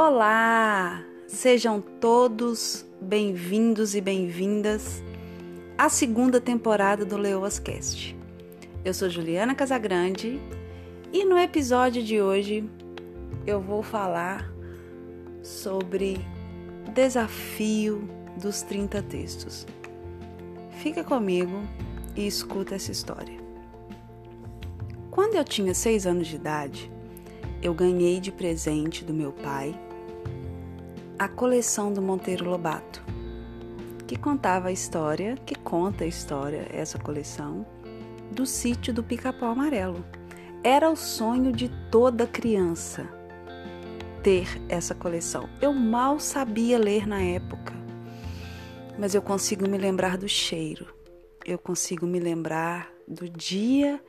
Olá! Sejam todos bem-vindos e bem-vindas à segunda temporada do Leoas Cast. Eu sou Juliana Casagrande e no episódio de hoje eu vou falar sobre desafio dos 30 textos. Fica comigo e escuta essa história. Quando eu tinha seis anos de idade, eu ganhei de presente do meu pai a coleção do Monteiro Lobato, que contava a história, que conta a história, essa coleção, do sítio do Pica-Pau Amarelo. Era o sonho de toda criança ter essa coleção. Eu mal sabia ler na época, mas eu consigo me lembrar do cheiro, eu consigo me lembrar do dia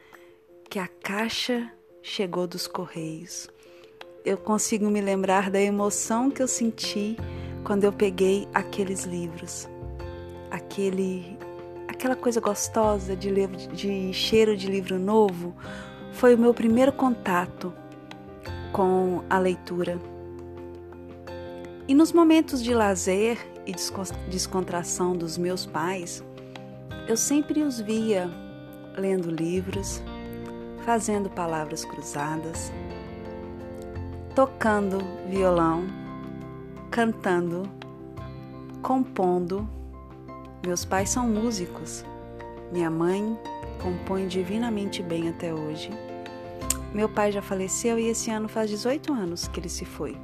que a caixa chegou dos correios. Eu consigo me lembrar da emoção que eu senti quando eu peguei aqueles livros. Aquele aquela coisa gostosa de livro de cheiro de livro novo foi o meu primeiro contato com a leitura. E nos momentos de lazer e descontração dos meus pais, eu sempre os via lendo livros, fazendo palavras cruzadas, tocando violão, cantando, compondo. Meus pais são músicos. Minha mãe compõe divinamente bem até hoje. Meu pai já faleceu e esse ano faz 18 anos que ele se foi.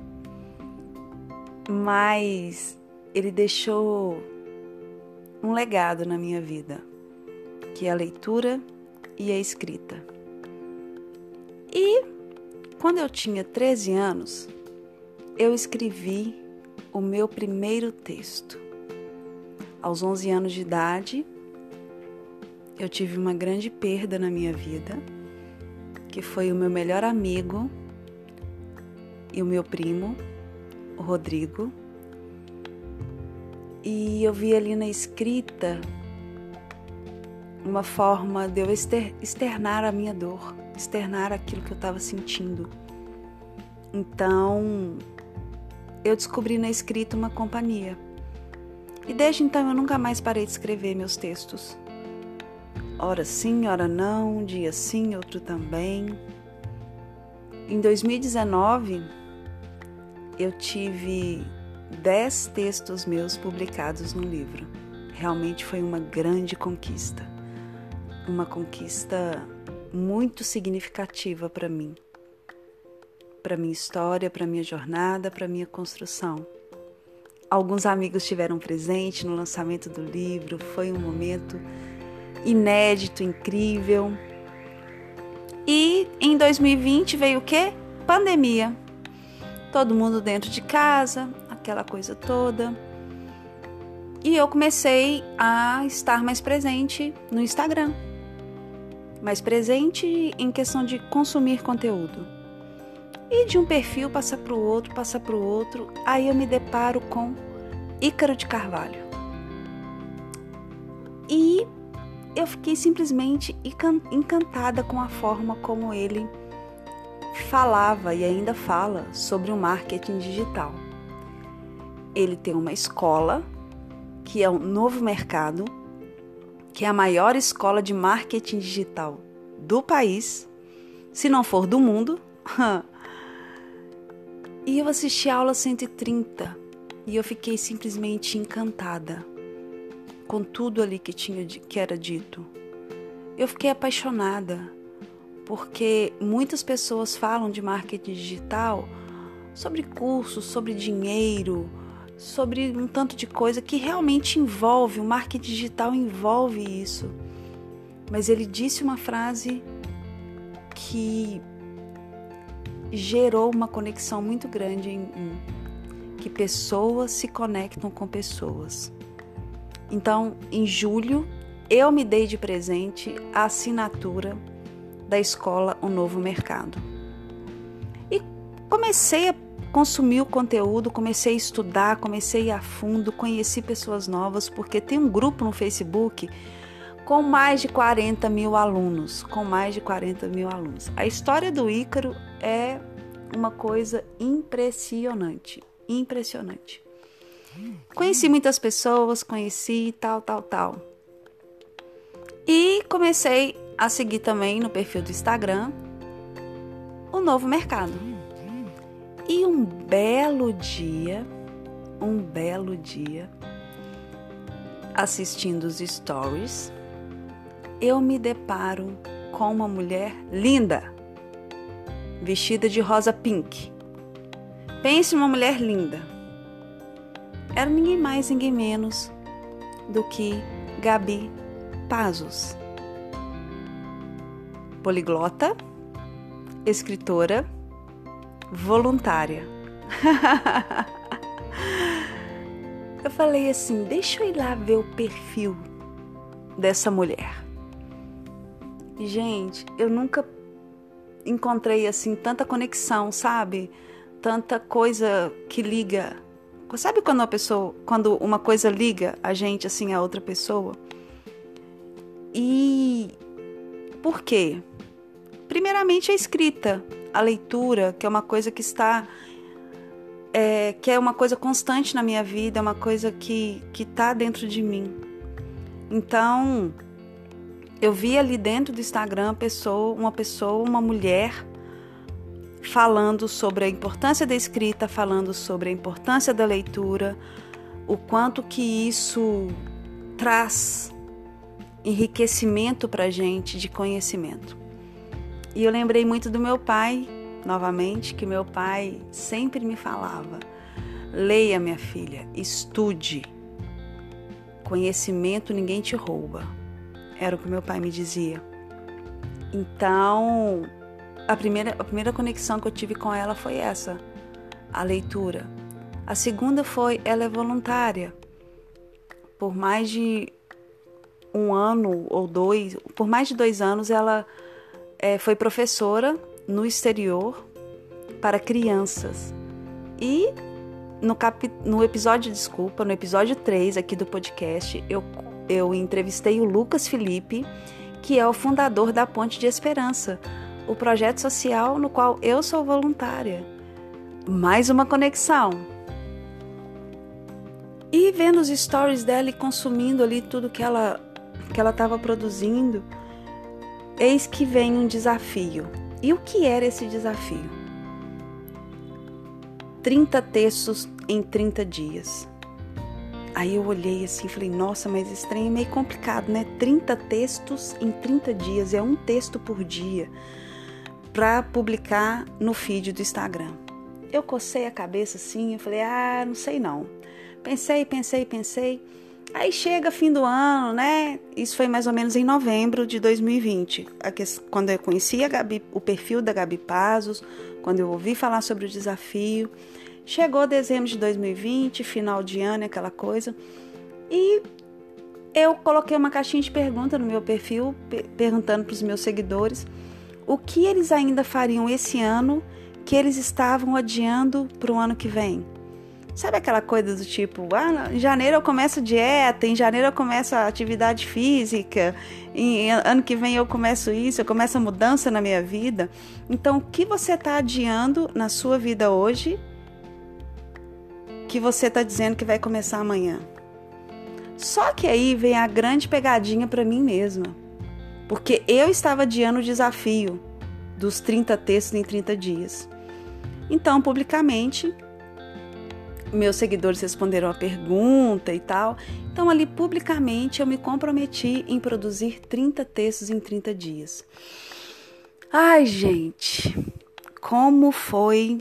Mas ele deixou um legado na minha vida, que é a leitura e a escrita. E quando eu tinha 13 anos, eu escrevi o meu primeiro texto. Aos 11 anos de idade, eu tive uma grande perda na minha vida, que foi o meu melhor amigo e o meu primo, o Rodrigo. E eu vi ali na escrita uma forma de eu externar a minha dor externar aquilo que eu estava sentindo. Então, eu descobri na escrita uma companhia. E desde então eu nunca mais parei de escrever meus textos. Ora sim, ora não, um dia sim, outro também. Em 2019, eu tive dez textos meus publicados no livro. Realmente foi uma grande conquista. Uma conquista muito significativa para mim, para minha história, para minha jornada, para minha construção. Alguns amigos estiveram presentes no lançamento do livro, foi um momento inédito, incrível. E em 2020 veio o quê? Pandemia. Todo mundo dentro de casa, aquela coisa toda. E eu comecei a estar mais presente no Instagram mais presente em questão de consumir conteúdo. E de um perfil passar para o outro, passar para o outro, aí eu me deparo com Ícaro de Carvalho. E eu fiquei simplesmente encantada com a forma como ele falava e ainda fala sobre o marketing digital. Ele tem uma escola que é o novo mercado que é a maior escola de marketing digital do país, se não for do mundo. e eu assisti a aula 130 e eu fiquei simplesmente encantada com tudo ali que tinha que era dito. Eu fiquei apaixonada porque muitas pessoas falam de marketing digital sobre cursos, sobre dinheiro, sobre um tanto de coisa que realmente envolve, o marketing digital envolve isso. Mas ele disse uma frase que gerou uma conexão muito grande em mim, que pessoas se conectam com pessoas. Então, em julho, eu me dei de presente a assinatura da escola O Novo Mercado. E comecei a consumi o conteúdo, comecei a estudar, comecei a fundo, conheci pessoas novas, porque tem um grupo no Facebook com mais de 40 mil alunos, com mais de 40 mil alunos. A história do Ícaro é uma coisa impressionante, impressionante. Conheci muitas pessoas, conheci tal, tal, tal. E comecei a seguir também no perfil do Instagram o novo mercado. E um belo dia, um belo dia, assistindo os stories, eu me deparo com uma mulher linda, vestida de rosa pink. Pense uma mulher linda. Era ninguém mais, ninguém menos do que Gabi Pazos. Poliglota, escritora, voluntária. eu falei assim: deixa eu ir lá ver o perfil dessa mulher. Gente, eu nunca encontrei assim tanta conexão, sabe? Tanta coisa que liga. Sabe quando uma pessoa, quando uma coisa liga a gente assim a outra pessoa? E por quê? Primeiramente a escrita, a leitura, que é uma coisa que está é, que é uma coisa constante na minha vida, é uma coisa que está dentro de mim. Então, eu vi ali dentro do Instagram pessoa, uma pessoa, uma mulher falando sobre a importância da escrita, falando sobre a importância da leitura, o quanto que isso traz enriquecimento para a gente de conhecimento. E eu lembrei muito do meu pai, novamente, que meu pai sempre me falava: leia, minha filha, estude. Conhecimento ninguém te rouba. Era o que meu pai me dizia. Então, a primeira, a primeira conexão que eu tive com ela foi essa, a leitura. A segunda foi ela é voluntária. Por mais de um ano ou dois, por mais de dois anos, ela é, foi professora no exterior para crianças. E no, cap, no episódio, desculpa, no episódio 3 aqui do podcast, eu eu entrevistei o Lucas Felipe, que é o fundador da Ponte de Esperança, o projeto social no qual eu sou voluntária. Mais uma conexão. E vendo os stories dela e consumindo ali tudo que ela que ela estava produzindo, eis que vem um desafio. E o que era esse desafio? 30 textos em 30 dias. Aí eu olhei assim e falei, nossa, mas esse trem é meio complicado, né? 30 textos em 30 dias, é um texto por dia para publicar no feed do Instagram. Eu cocei a cabeça assim e falei, ah, não sei não. Pensei, pensei, pensei. Aí chega fim do ano, né? Isso foi mais ou menos em novembro de 2020, quando eu conheci Gabi, o perfil da Gabi Pazos, quando eu ouvi falar sobre o desafio. Chegou dezembro de 2020, final de ano, aquela coisa, e eu coloquei uma caixinha de pergunta no meu perfil, perguntando para os meus seguidores o que eles ainda fariam esse ano que eles estavam adiando para o ano que vem. Sabe aquela coisa do tipo, ah, em janeiro eu começo dieta, em janeiro eu começo a atividade física, em ano que vem eu começo isso, eu começo a mudança na minha vida. Então, o que você está adiando na sua vida hoje que você está dizendo que vai começar amanhã. Só que aí vem a grande pegadinha para mim mesma. Porque eu estava adiando o desafio dos 30 textos em 30 dias. Então, publicamente, meus seguidores responderam a pergunta e tal. Então, ali publicamente, eu me comprometi em produzir 30 textos em 30 dias. Ai, gente, como foi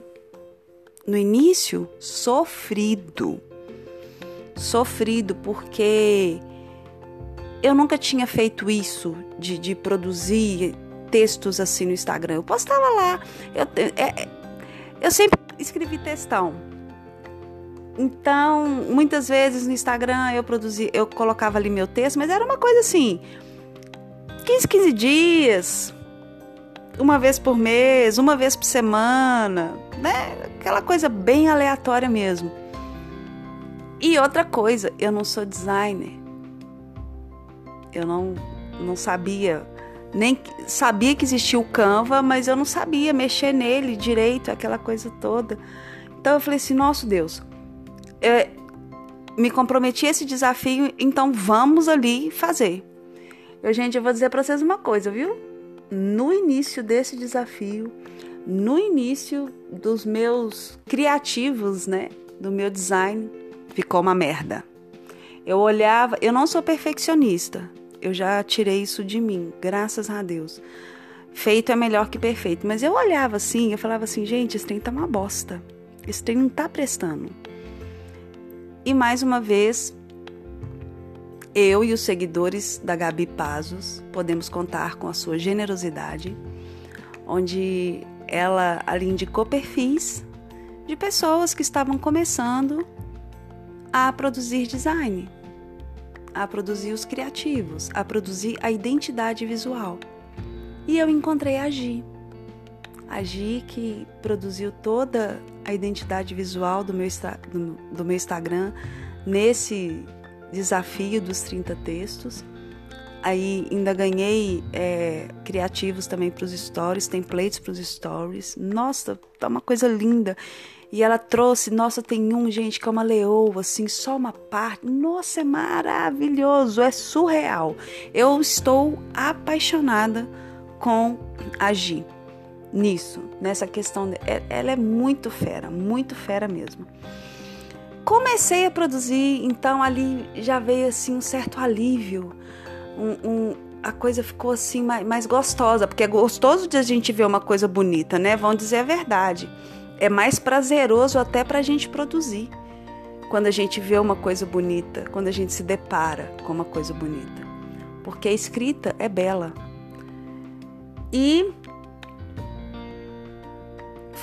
no início sofrido. Sofrido porque eu nunca tinha feito isso de, de produzir textos assim no Instagram. Eu postava lá. Eu, é, é, eu sempre escrevi textão. Então, muitas vezes no Instagram eu produzia, eu colocava ali meu texto, mas era uma coisa assim, 15, 15 dias, uma vez por mês, uma vez por semana, né? Aquela coisa bem aleatória mesmo. E outra coisa, eu não sou designer. Eu não, não sabia nem sabia que existia o Canva, mas eu não sabia mexer nele direito, aquela coisa toda. Então eu falei assim, nosso Deus, eu me comprometi a esse desafio, então vamos ali fazer. Eu, gente, eu vou dizer para vocês uma coisa, viu? No início desse desafio, no início dos meus criativos, né, do meu design, ficou uma merda. Eu olhava, eu não sou perfeccionista, eu já tirei isso de mim, graças a Deus. Feito é melhor que perfeito. Mas eu olhava assim, eu falava assim, gente, esse trem tá uma bosta. Esse trem não tá prestando. E mais uma vez, eu e os seguidores da Gabi Pazos podemos contar com a sua generosidade, onde ela ali indicou perfis de pessoas que estavam começando a produzir design a produzir os criativos, a produzir a identidade visual. E eu encontrei a Gi. A Gi que produziu toda a identidade visual do meu, do, meu Instagram nesse desafio dos 30 textos. Aí ainda ganhei é, criativos também para os stories, templates para os stories. Nossa, tá uma coisa linda. E ela trouxe, nossa, tem um, gente, que é uma leoa, assim, só uma parte. Nossa, é maravilhoso, é surreal. Eu estou apaixonada com a Gi nisso, nessa questão. De, é, ela é muito fera, muito fera mesmo. Comecei a produzir, então ali já veio assim um certo alívio, um, um, a coisa ficou assim mais, mais gostosa, porque é gostoso de a gente ver uma coisa bonita, né? Vão dizer a verdade é mais prazeroso até para a gente produzir. Quando a gente vê uma coisa bonita, quando a gente se depara com uma coisa bonita. Porque a escrita é bela. E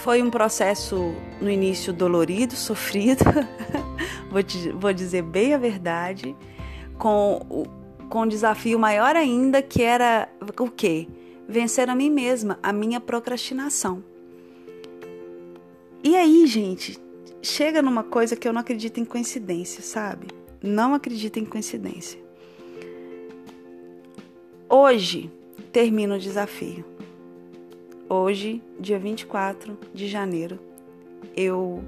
foi um processo no início dolorido, sofrido, vou, te, vou dizer bem a verdade, com, com um desafio maior ainda que era o quê? Vencer a mim mesma, a minha procrastinação. E aí, gente, chega numa coisa que eu não acredito em coincidência, sabe? Não acredito em coincidência. Hoje termina o desafio. Hoje, dia 24 de janeiro, eu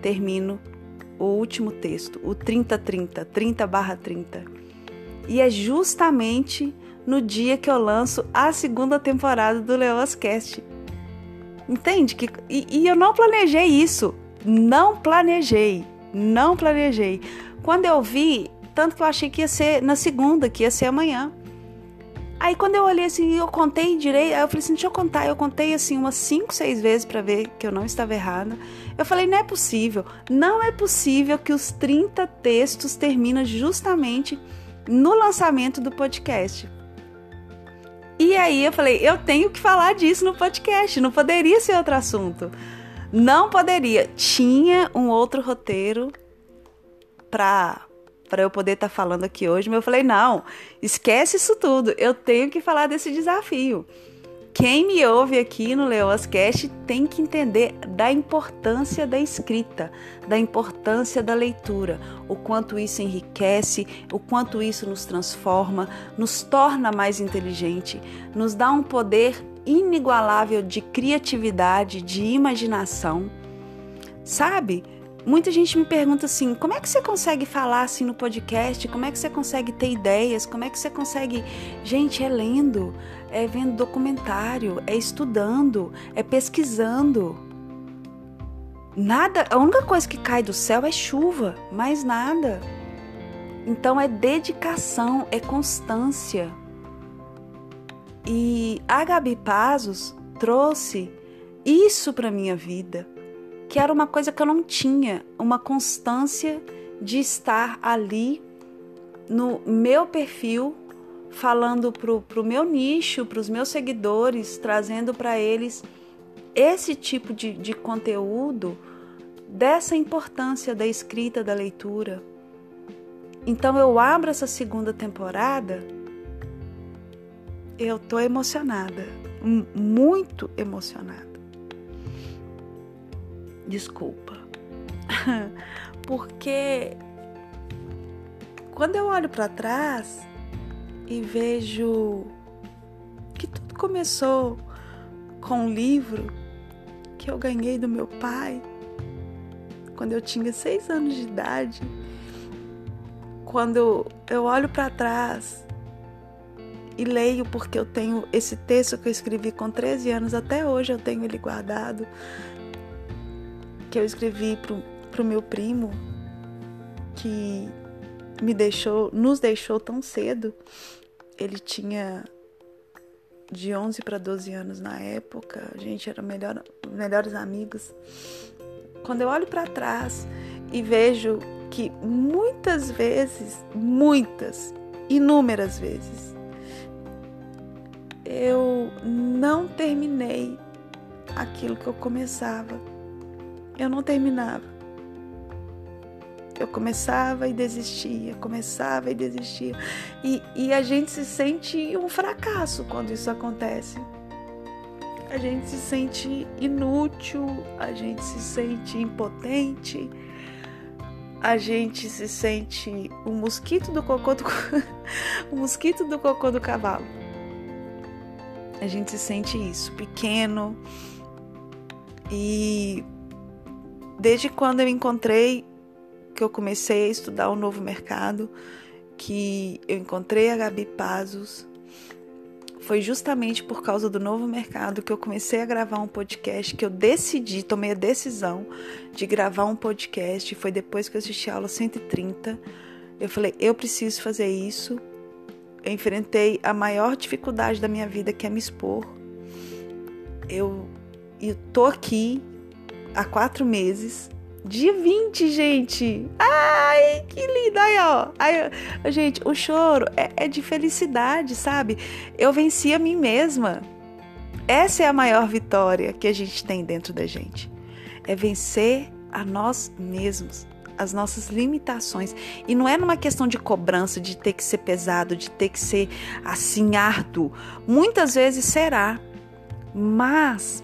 termino o último texto, o 3030, 30 barra 30. E é justamente no dia que eu lanço a segunda temporada do Leoas Cast. Entende? Que, e, e eu não planejei isso. Não planejei. Não planejei. Quando eu vi, tanto que eu achei que ia ser na segunda, que ia ser amanhã. Aí quando eu olhei assim, eu contei direito, aí eu falei assim, deixa eu contar. Eu contei assim umas 5, 6 vezes para ver que eu não estava errada. Eu falei, não é possível. Não é possível que os 30 textos terminam justamente no lançamento do podcast. E aí eu falei, eu tenho que falar disso no podcast, não poderia ser outro assunto. Não poderia. Tinha um outro roteiro para para eu poder estar tá falando aqui hoje, mas eu falei, não, esquece isso tudo. Eu tenho que falar desse desafio. Quem me ouve aqui no Leoscast tem que entender da importância da escrita, da importância da leitura, o quanto isso enriquece, o quanto isso nos transforma, nos torna mais inteligente, nos dá um poder inigualável de criatividade, de imaginação. Sabe? Muita gente me pergunta assim: como é que você consegue falar assim no podcast? Como é que você consegue ter ideias? Como é que você consegue. Gente, é lendo é vendo documentário, é estudando, é pesquisando. Nada, a única coisa que cai do céu é chuva, mais nada. Então é dedicação, é constância. E a Gabi Pazos trouxe isso para minha vida, que era uma coisa que eu não tinha, uma constância de estar ali no meu perfil falando pro, pro meu nicho, para os meus seguidores, trazendo para eles esse tipo de, de conteúdo, dessa importância da escrita, da leitura. Então eu abro essa segunda temporada, eu tô emocionada, muito emocionada. Desculpa. Porque quando eu olho para trás, e vejo que começou com um livro que eu ganhei do meu pai quando eu tinha seis anos de idade. Quando eu olho para trás e leio porque eu tenho esse texto que eu escrevi com 13 anos, até hoje eu tenho ele guardado, que eu escrevi para o meu primo, que me deixou, nos deixou tão cedo. Ele tinha de 11 para 12 anos na época, a gente era melhor, melhores amigos. Quando eu olho para trás e vejo que muitas vezes, muitas, inúmeras vezes, eu não terminei aquilo que eu começava. Eu não terminava. Eu começava e desistia, começava e desistia. E, e a gente se sente um fracasso quando isso acontece. A gente se sente inútil, a gente se sente impotente, a gente se sente o mosquito do cocô do, o mosquito do cocô do cavalo a gente se sente isso, pequeno. E desde quando eu encontrei que eu comecei a estudar o novo mercado, que eu encontrei a Gabi Pazos, foi justamente por causa do novo mercado que eu comecei a gravar um podcast, que eu decidi, tomei a decisão de gravar um podcast. Foi depois que eu assisti a aula 130. Eu falei, eu preciso fazer isso eu enfrentei a maior dificuldade da minha vida, que é me expor. Eu, eu tô aqui há quatro meses. Dia 20, gente! Ai, que lindo! Aí, ó. Aí, gente, o choro é, é de felicidade, sabe? Eu venci a mim mesma. Essa é a maior vitória que a gente tem dentro da gente. É vencer a nós mesmos as nossas limitações. E não é numa questão de cobrança, de ter que ser pesado, de ter que ser assim árduo. Muitas vezes será. Mas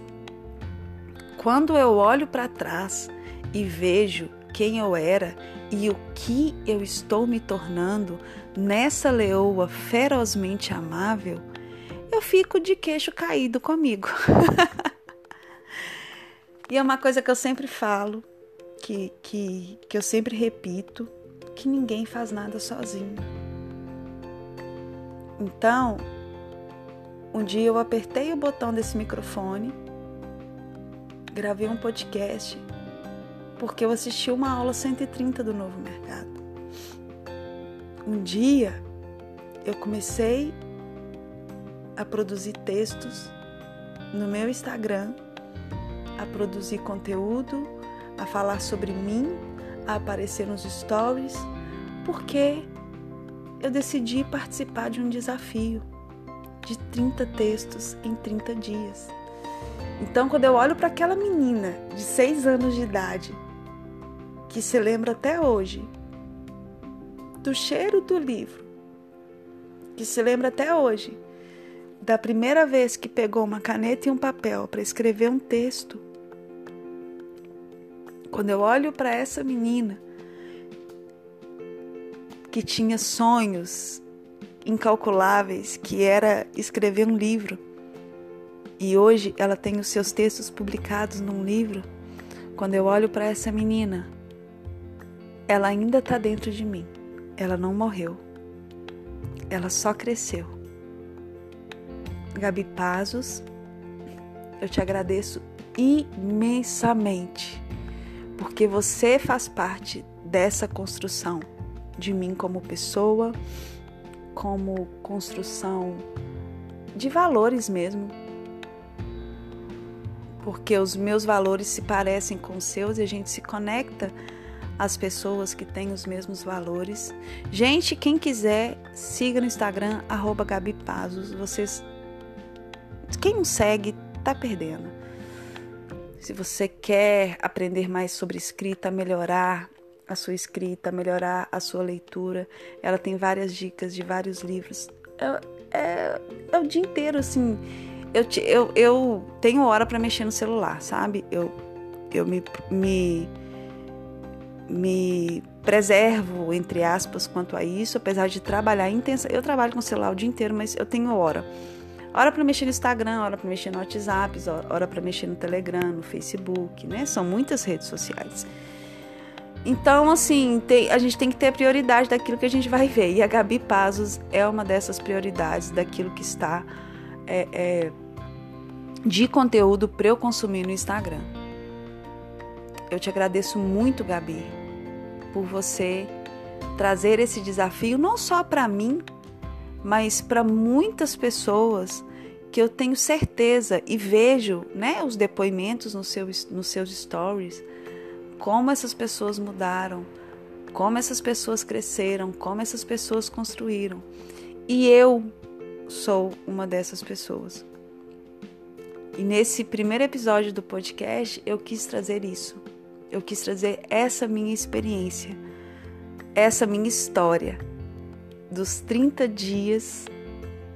quando eu olho para trás e vejo quem eu era e o que eu estou me tornando nessa leoa ferozmente amável, eu fico de queixo caído comigo. e é uma coisa que eu sempre falo que, que, que eu sempre repito, que ninguém faz nada sozinho. Então, um dia eu apertei o botão desse microfone, gravei um podcast, porque eu assisti uma aula 130 do Novo Mercado. Um dia eu comecei a produzir textos no meu Instagram, a produzir conteúdo a falar sobre mim, a aparecer nos stories, porque eu decidi participar de um desafio de 30 textos em 30 dias. Então, quando eu olho para aquela menina de 6 anos de idade, que se lembra até hoje do cheiro do livro, que se lembra até hoje da primeira vez que pegou uma caneta e um papel para escrever um texto, quando eu olho para essa menina que tinha sonhos incalculáveis, que era escrever um livro, e hoje ela tem os seus textos publicados num livro, quando eu olho para essa menina, ela ainda está dentro de mim. Ela não morreu. Ela só cresceu. Gabi Pazos, eu te agradeço imensamente porque você faz parte dessa construção de mim como pessoa, como construção de valores mesmo. Porque os meus valores se parecem com os seus e a gente se conecta às pessoas que têm os mesmos valores. Gente, quem quiser, siga no Instagram, arroba Gabi Pazos. Vocês. Quem não segue, tá perdendo. Se você quer aprender mais sobre escrita, melhorar a sua escrita, melhorar a sua leitura, ela tem várias dicas de vários livros. É, é, é o dia inteiro, assim. Eu, eu, eu tenho hora para mexer no celular, sabe? Eu, eu me, me, me preservo, entre aspas, quanto a isso, apesar de trabalhar intensa. Eu trabalho com o celular o dia inteiro, mas eu tenho hora. Hora para mexer no Instagram, hora para mexer no WhatsApp, hora para mexer no Telegram, no Facebook, né? São muitas redes sociais. Então, assim, tem, a gente tem que ter prioridade daquilo que a gente vai ver. E a Gabi Pazos é uma dessas prioridades daquilo que está é, é, de conteúdo para eu consumir no Instagram. Eu te agradeço muito, Gabi, por você trazer esse desafio não só para mim, mas para muitas pessoas que eu tenho certeza e vejo, né, os depoimentos no seu, nos seus stories, como essas pessoas mudaram, como essas pessoas cresceram, como essas pessoas construíram. E eu sou uma dessas pessoas. E nesse primeiro episódio do podcast, eu quis trazer isso. Eu quis trazer essa minha experiência, essa minha história dos 30 dias,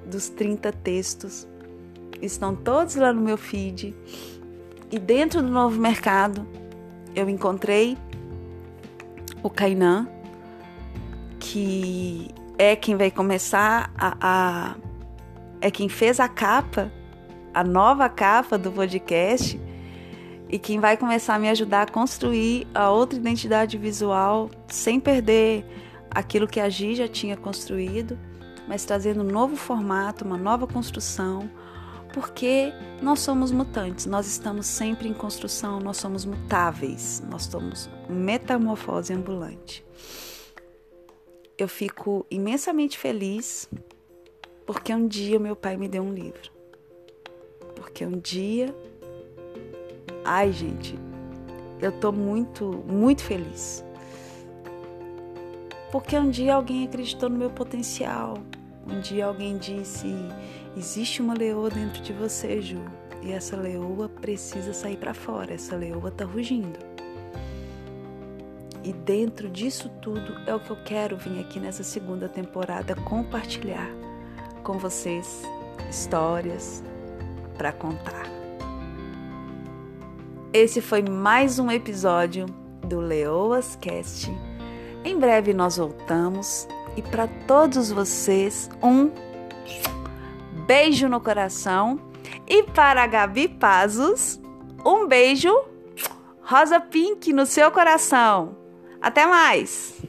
dos 30 textos. Estão todos lá no meu feed. E dentro do novo mercado, eu encontrei o Kainan, que é quem vai começar a, a é quem fez a capa, a nova capa do podcast e quem vai começar a me ajudar a construir a outra identidade visual sem perder aquilo que a Gi já tinha construído, mas trazendo um novo formato, uma nova construção, porque nós somos mutantes, nós estamos sempre em construção, nós somos mutáveis, nós somos metamorfose ambulante. Eu fico imensamente feliz porque um dia meu pai me deu um livro. Porque um dia. Ai, gente, eu tô muito, muito feliz. Porque um dia alguém acreditou no meu potencial. Um dia alguém disse: existe uma leoa dentro de você, Ju. E essa leoa precisa sair para fora. Essa leoa tá rugindo. E dentro disso tudo é o que eu quero vir aqui nessa segunda temporada compartilhar com vocês histórias para contar. Esse foi mais um episódio do Leoas Cast. Em breve nós voltamos e para todos vocês um beijo no coração e para a Gabi Pazos um beijo rosa pink no seu coração. Até mais!